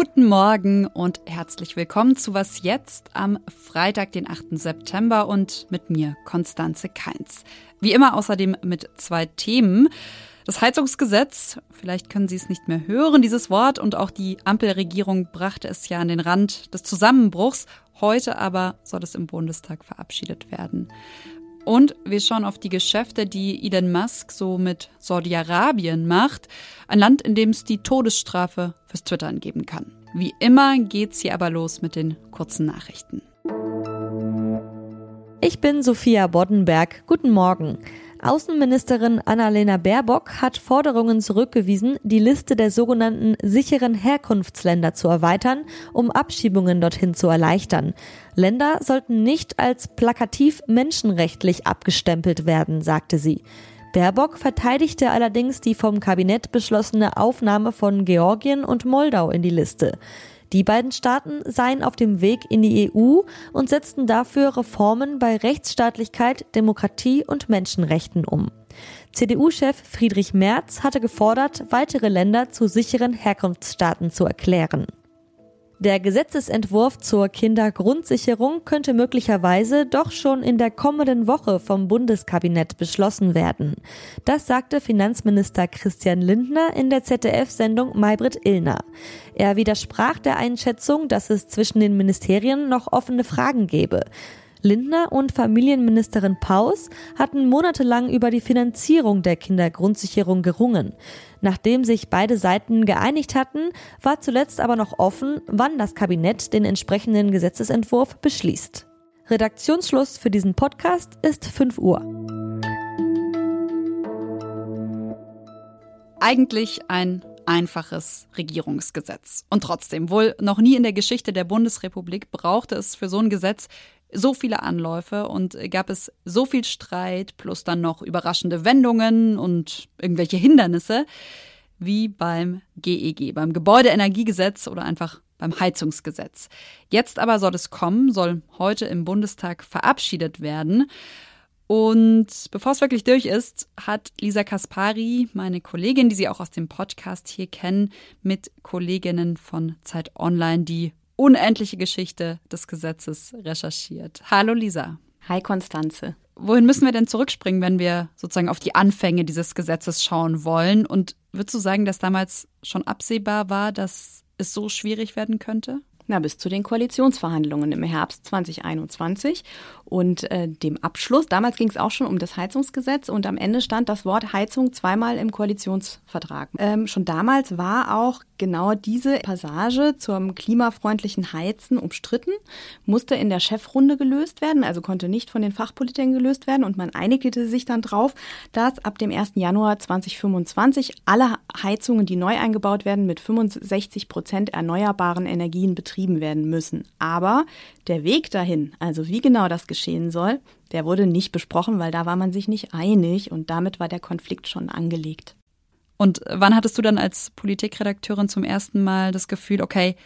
Guten Morgen und herzlich willkommen zu Was jetzt am Freitag, den 8. September und mit mir, Konstanze Keins. Wie immer außerdem mit zwei Themen. Das Heizungsgesetz, vielleicht können Sie es nicht mehr hören, dieses Wort, und auch die Ampelregierung brachte es ja an den Rand des Zusammenbruchs. Heute aber soll es im Bundestag verabschiedet werden. Und wir schauen auf die Geschäfte, die Elon Musk so mit Saudi-Arabien macht. Ein Land, in dem es die Todesstrafe fürs Twittern geben kann. Wie immer geht's hier aber los mit den kurzen Nachrichten. Ich bin Sophia Boddenberg. Guten Morgen. Außenministerin Annalena Baerbock hat Forderungen zurückgewiesen, die Liste der sogenannten sicheren Herkunftsländer zu erweitern, um Abschiebungen dorthin zu erleichtern. Länder sollten nicht als plakativ menschenrechtlich abgestempelt werden, sagte sie. Baerbock verteidigte allerdings die vom Kabinett beschlossene Aufnahme von Georgien und Moldau in die Liste. Die beiden Staaten seien auf dem Weg in die EU und setzten dafür Reformen bei Rechtsstaatlichkeit, Demokratie und Menschenrechten um. CDU-Chef Friedrich Merz hatte gefordert, weitere Länder zu sicheren Herkunftsstaaten zu erklären. Der Gesetzesentwurf zur Kindergrundsicherung könnte möglicherweise doch schon in der kommenden Woche vom Bundeskabinett beschlossen werden. Das sagte Finanzminister Christian Lindner in der ZDF-Sendung Maybrit Illner. Er widersprach der Einschätzung, dass es zwischen den Ministerien noch offene Fragen gebe. Lindner und Familienministerin Paus hatten monatelang über die Finanzierung der Kindergrundsicherung gerungen. Nachdem sich beide Seiten geeinigt hatten, war zuletzt aber noch offen, wann das Kabinett den entsprechenden Gesetzesentwurf beschließt. Redaktionsschluss für diesen Podcast ist 5 Uhr. Eigentlich ein einfaches Regierungsgesetz. Und trotzdem, wohl noch nie in der Geschichte der Bundesrepublik brauchte es für so ein Gesetz so viele Anläufe und gab es so viel Streit, plus dann noch überraschende Wendungen und irgendwelche Hindernisse, wie beim GEG, e beim Gebäudeenergiegesetz oder einfach beim Heizungsgesetz. Jetzt aber soll es kommen, soll heute im Bundestag verabschiedet werden. Und bevor es wirklich durch ist, hat Lisa Kaspari, meine Kollegin, die Sie auch aus dem Podcast hier kennen, mit Kolleginnen von Zeit Online die unendliche Geschichte des Gesetzes recherchiert. Hallo Lisa. Hi Konstanze. Wohin müssen wir denn zurückspringen, wenn wir sozusagen auf die Anfänge dieses Gesetzes schauen wollen? Und würdest du sagen, dass damals schon absehbar war, dass es so schwierig werden könnte? Na, bis zu den Koalitionsverhandlungen im Herbst 2021 und äh, dem Abschluss. Damals ging es auch schon um das Heizungsgesetz und am Ende stand das Wort Heizung zweimal im Koalitionsvertrag. Ähm, schon damals war auch genau diese Passage zum klimafreundlichen Heizen umstritten, musste in der Chefrunde gelöst werden, also konnte nicht von den Fachpolitikern gelöst werden und man einigte sich dann drauf, dass ab dem 1. Januar 2025 alle Heizungen, die neu eingebaut werden, mit 65 Prozent erneuerbaren Energien betrieben werden müssen. Aber der Weg dahin, also wie genau das geschehen soll, der wurde nicht besprochen, weil da war man sich nicht einig und damit war der Konflikt schon angelegt. Und wann hattest du dann als Politikredakteurin zum ersten Mal das Gefühl, okay,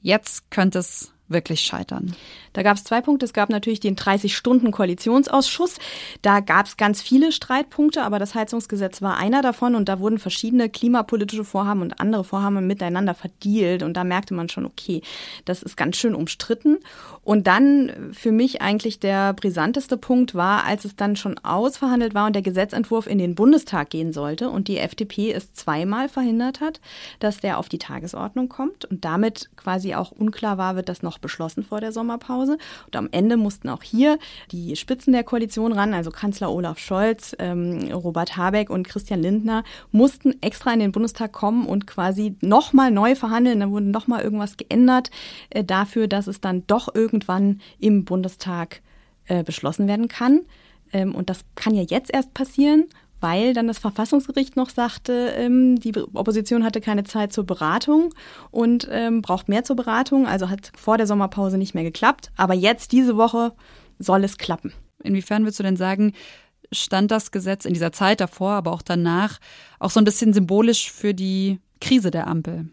jetzt könnte es wirklich scheitern? Da gab es zwei Punkte. Es gab natürlich den 30-Stunden-Koalitionsausschuss. Da gab es ganz viele Streitpunkte, aber das Heizungsgesetz war einer davon und da wurden verschiedene klimapolitische Vorhaben und andere Vorhaben miteinander verdealt und da merkte man schon, okay, das ist ganz schön umstritten. Und dann für mich eigentlich der brisanteste Punkt war, als es dann schon ausverhandelt war und der Gesetzentwurf in den Bundestag gehen sollte und die FDP es zweimal verhindert hat, dass der auf die Tagesordnung kommt und damit quasi auch unklar war, wird das noch beschlossen vor der Sommerpause. Und am Ende mussten auch hier die Spitzen der Koalition ran, also Kanzler Olaf Scholz, ähm, Robert Habeck und Christian Lindner, mussten extra in den Bundestag kommen und quasi nochmal neu verhandeln. Da wurde nochmal irgendwas geändert äh, dafür, dass es dann doch irgendwann im Bundestag äh, beschlossen werden kann. Ähm, und das kann ja jetzt erst passieren weil dann das Verfassungsgericht noch sagte, ähm, die Opposition hatte keine Zeit zur Beratung und ähm, braucht mehr zur Beratung, also hat vor der Sommerpause nicht mehr geklappt. Aber jetzt, diese Woche, soll es klappen. Inwiefern würdest du denn sagen, stand das Gesetz in dieser Zeit davor, aber auch danach auch so ein bisschen symbolisch für die Krise der Ampel?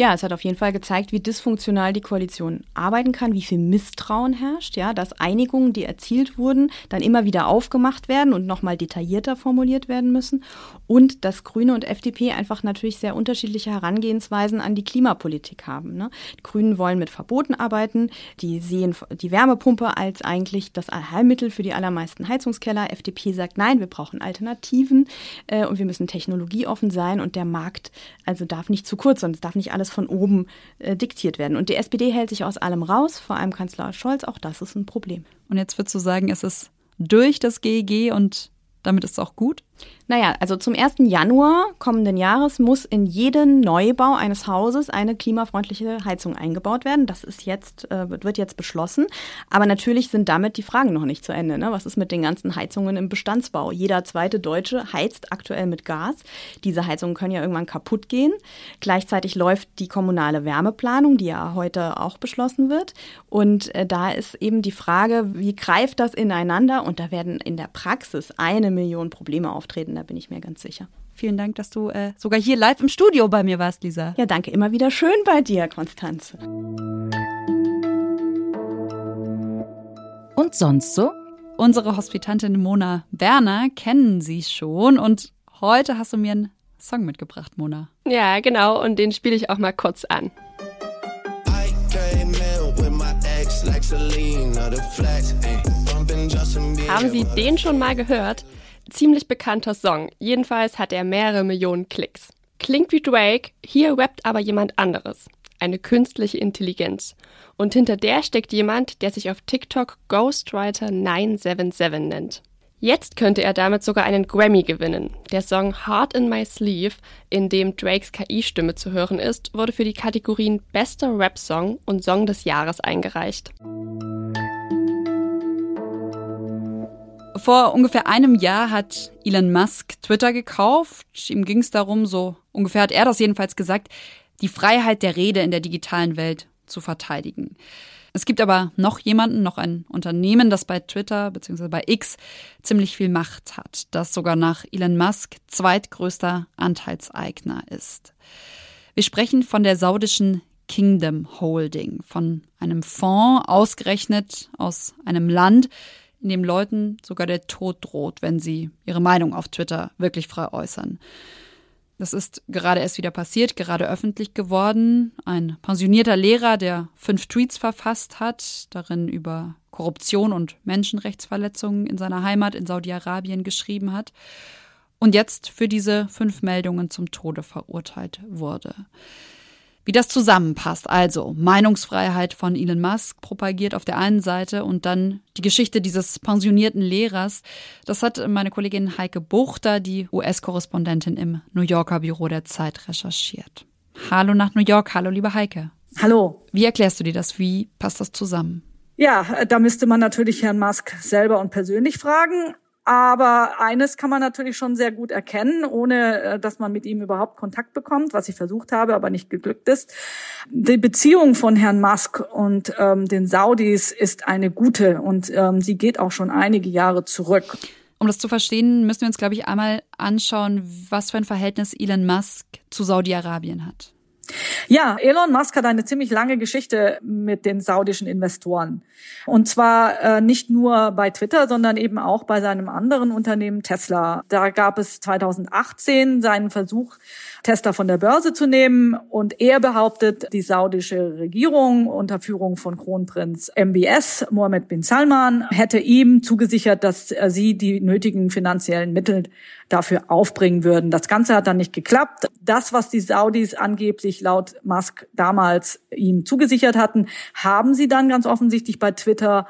Ja, es hat auf jeden Fall gezeigt, wie dysfunktional die Koalition arbeiten kann, wie viel Misstrauen herrscht, ja, dass Einigungen, die erzielt wurden, dann immer wieder aufgemacht werden und nochmal detaillierter formuliert werden müssen und dass Grüne und FDP einfach natürlich sehr unterschiedliche Herangehensweisen an die Klimapolitik haben. Ne? Die Grünen wollen mit Verboten arbeiten, die sehen die Wärmepumpe als eigentlich das Allheilmittel für die allermeisten Heizungskeller. FDP sagt, nein, wir brauchen Alternativen äh, und wir müssen technologieoffen sein und der Markt also darf nicht zu kurz und es darf nicht alles von oben äh, diktiert werden. Und die SPD hält sich aus allem raus, vor allem Kanzler Scholz, auch das ist ein Problem. Und jetzt würdest du sagen, es ist durch das GEG und damit ist es auch gut? Naja, also zum 1. Januar kommenden Jahres muss in jeden Neubau eines Hauses eine klimafreundliche Heizung eingebaut werden. Das ist jetzt, äh, wird jetzt beschlossen. Aber natürlich sind damit die Fragen noch nicht zu Ende. Ne? Was ist mit den ganzen Heizungen im Bestandsbau? Jeder zweite Deutsche heizt aktuell mit Gas. Diese Heizungen können ja irgendwann kaputt gehen. Gleichzeitig läuft die kommunale Wärmeplanung, die ja heute auch beschlossen wird. Und äh, da ist eben die Frage, wie greift das ineinander? Und da werden in der Praxis eine Million Probleme auftreten da bin ich mir ganz sicher. Vielen Dank, dass du äh, sogar hier live im Studio bei mir warst, Lisa. Ja, danke. Immer wieder schön bei dir, Konstanze. Und sonst so? Unsere Hospitantin Mona Werner kennen Sie schon und heute hast du mir einen Song mitgebracht, Mona. Ja, genau, und den spiele ich auch mal kurz an. Haben Sie den schon mal gehört? Ziemlich bekannter Song. Jedenfalls hat er mehrere Millionen Klicks. Klingt wie Drake, hier rappt aber jemand anderes. Eine künstliche Intelligenz. Und hinter der steckt jemand, der sich auf TikTok Ghostwriter 977 nennt. Jetzt könnte er damit sogar einen Grammy gewinnen. Der Song Heart in My Sleeve, in dem Drakes KI-Stimme zu hören ist, wurde für die Kategorien Bester Rap-Song und Song des Jahres eingereicht. Vor ungefähr einem Jahr hat Elon Musk Twitter gekauft. Ihm ging es darum, so ungefähr hat er das jedenfalls gesagt, die Freiheit der Rede in der digitalen Welt zu verteidigen. Es gibt aber noch jemanden, noch ein Unternehmen, das bei Twitter bzw. bei X ziemlich viel Macht hat, das sogar nach Elon Musk zweitgrößter Anteilseigner ist. Wir sprechen von der saudischen Kingdom Holding, von einem Fonds ausgerechnet aus einem Land, in dem Leuten sogar der Tod droht, wenn sie ihre Meinung auf Twitter wirklich frei äußern. Das ist gerade erst wieder passiert, gerade öffentlich geworden. Ein pensionierter Lehrer, der fünf Tweets verfasst hat, darin über Korruption und Menschenrechtsverletzungen in seiner Heimat in Saudi-Arabien geschrieben hat und jetzt für diese fünf Meldungen zum Tode verurteilt wurde wie das zusammenpasst. Also Meinungsfreiheit von Elon Musk propagiert auf der einen Seite und dann die Geschichte dieses pensionierten Lehrers. Das hat meine Kollegin Heike Buchter, die US-Korrespondentin im New Yorker Büro der Zeit, recherchiert. Hallo nach New York. Hallo, liebe Heike. Hallo. Wie erklärst du dir das? Wie passt das zusammen? Ja, da müsste man natürlich Herrn Musk selber und persönlich fragen. Aber eines kann man natürlich schon sehr gut erkennen, ohne äh, dass man mit ihm überhaupt Kontakt bekommt, was ich versucht habe, aber nicht geglückt ist. Die Beziehung von Herrn Musk und ähm, den Saudis ist eine gute und ähm, sie geht auch schon einige Jahre zurück. Um das zu verstehen, müssen wir uns, glaube ich, einmal anschauen, was für ein Verhältnis Elon Musk zu Saudi-Arabien hat. Ja, Elon Musk hat eine ziemlich lange Geschichte mit den saudischen Investoren. Und zwar äh, nicht nur bei Twitter, sondern eben auch bei seinem anderen Unternehmen Tesla. Da gab es 2018 seinen Versuch, Tesla von der Börse zu nehmen. Und er behauptet, die saudische Regierung unter Führung von Kronprinz MBS, Mohammed bin Salman, hätte ihm zugesichert, dass sie die nötigen finanziellen Mittel dafür aufbringen würden. Das Ganze hat dann nicht geklappt. Das, was die Saudis angeblich laut Musk damals ihm zugesichert hatten, haben sie dann ganz offensichtlich bei Twitter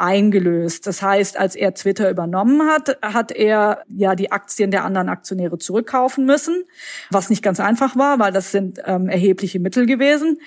eingelöst. Das heißt, als er Twitter übernommen hat, hat er ja die Aktien der anderen Aktionäre zurückkaufen müssen, was nicht ganz einfach war, weil das sind ähm, erhebliche Mittel gewesen.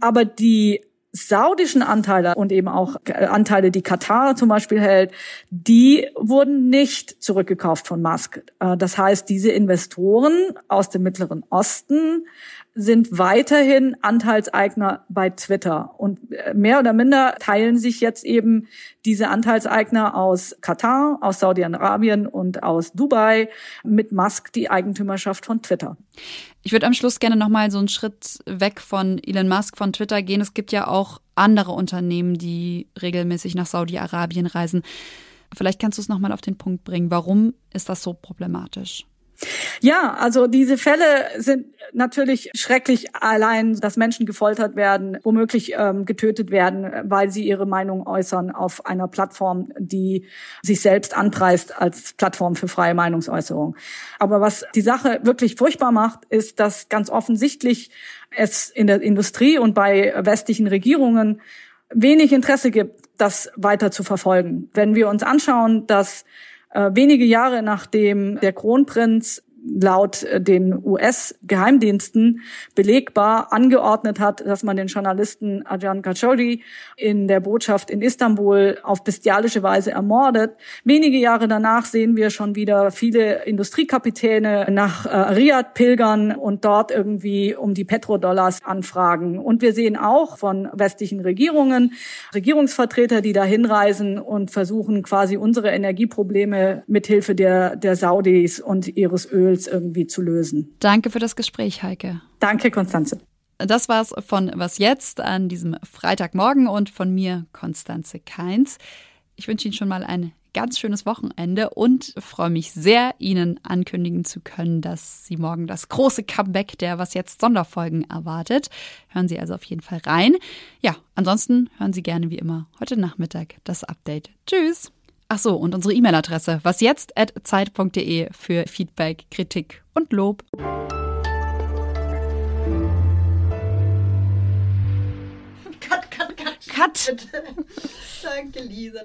Aber die saudischen Anteile und eben auch äh, Anteile, die Katar zum Beispiel hält, die wurden nicht zurückgekauft von Musk. Äh, das heißt, diese Investoren aus dem Mittleren Osten sind weiterhin Anteilseigner bei Twitter. Und äh, mehr oder minder teilen sich jetzt eben diese Anteilseigner aus Katar, aus Saudi-Arabien und aus Dubai mit Musk die Eigentümerschaft von Twitter. Ich würde am Schluss gerne nochmal so einen Schritt weg von Elon Musk von Twitter gehen. Es gibt ja auch andere Unternehmen, die regelmäßig nach Saudi-Arabien reisen. Vielleicht kannst du es nochmal auf den Punkt bringen. Warum ist das so problematisch? Ja, also diese Fälle sind natürlich schrecklich allein, dass Menschen gefoltert werden, womöglich ähm, getötet werden, weil sie ihre Meinung äußern auf einer Plattform, die sich selbst anpreist als Plattform für freie Meinungsäußerung. Aber was die Sache wirklich furchtbar macht, ist, dass ganz offensichtlich es in der Industrie und bei westlichen Regierungen wenig Interesse gibt, das weiter zu verfolgen. Wenn wir uns anschauen, dass äh, wenige Jahre nachdem der Kronprinz laut äh, den US-Geheimdiensten belegbar angeordnet hat, dass man den Journalisten Ajahn Khashoggi in der Botschaft in Istanbul auf bestialische Weise ermordet. Wenige Jahre danach sehen wir schon wieder viele Industriekapitäne nach äh, Riyadh pilgern und dort irgendwie um die Petrodollars anfragen. Und wir sehen auch von westlichen Regierungen Regierungsvertreter, die da hinreisen und versuchen quasi unsere Energieprobleme mithilfe der, der Saudis und ihres Öls Öls irgendwie zu lösen. Danke für das Gespräch, Heike. Danke, Konstanze. Das war's von Was jetzt an diesem Freitagmorgen und von mir, Konstanze Keins. Ich wünsche Ihnen schon mal ein ganz schönes Wochenende und freue mich sehr, Ihnen ankündigen zu können, dass Sie morgen das große Comeback der Was jetzt Sonderfolgen erwartet. Hören Sie also auf jeden Fall rein. Ja, ansonsten hören Sie gerne wie immer heute Nachmittag das Update. Tschüss! Ach so, und unsere E-Mail-Adresse, was jetzt at zeit.de für Feedback, Kritik und Lob. Cut, cut, cut. Cut. Danke, Lisa.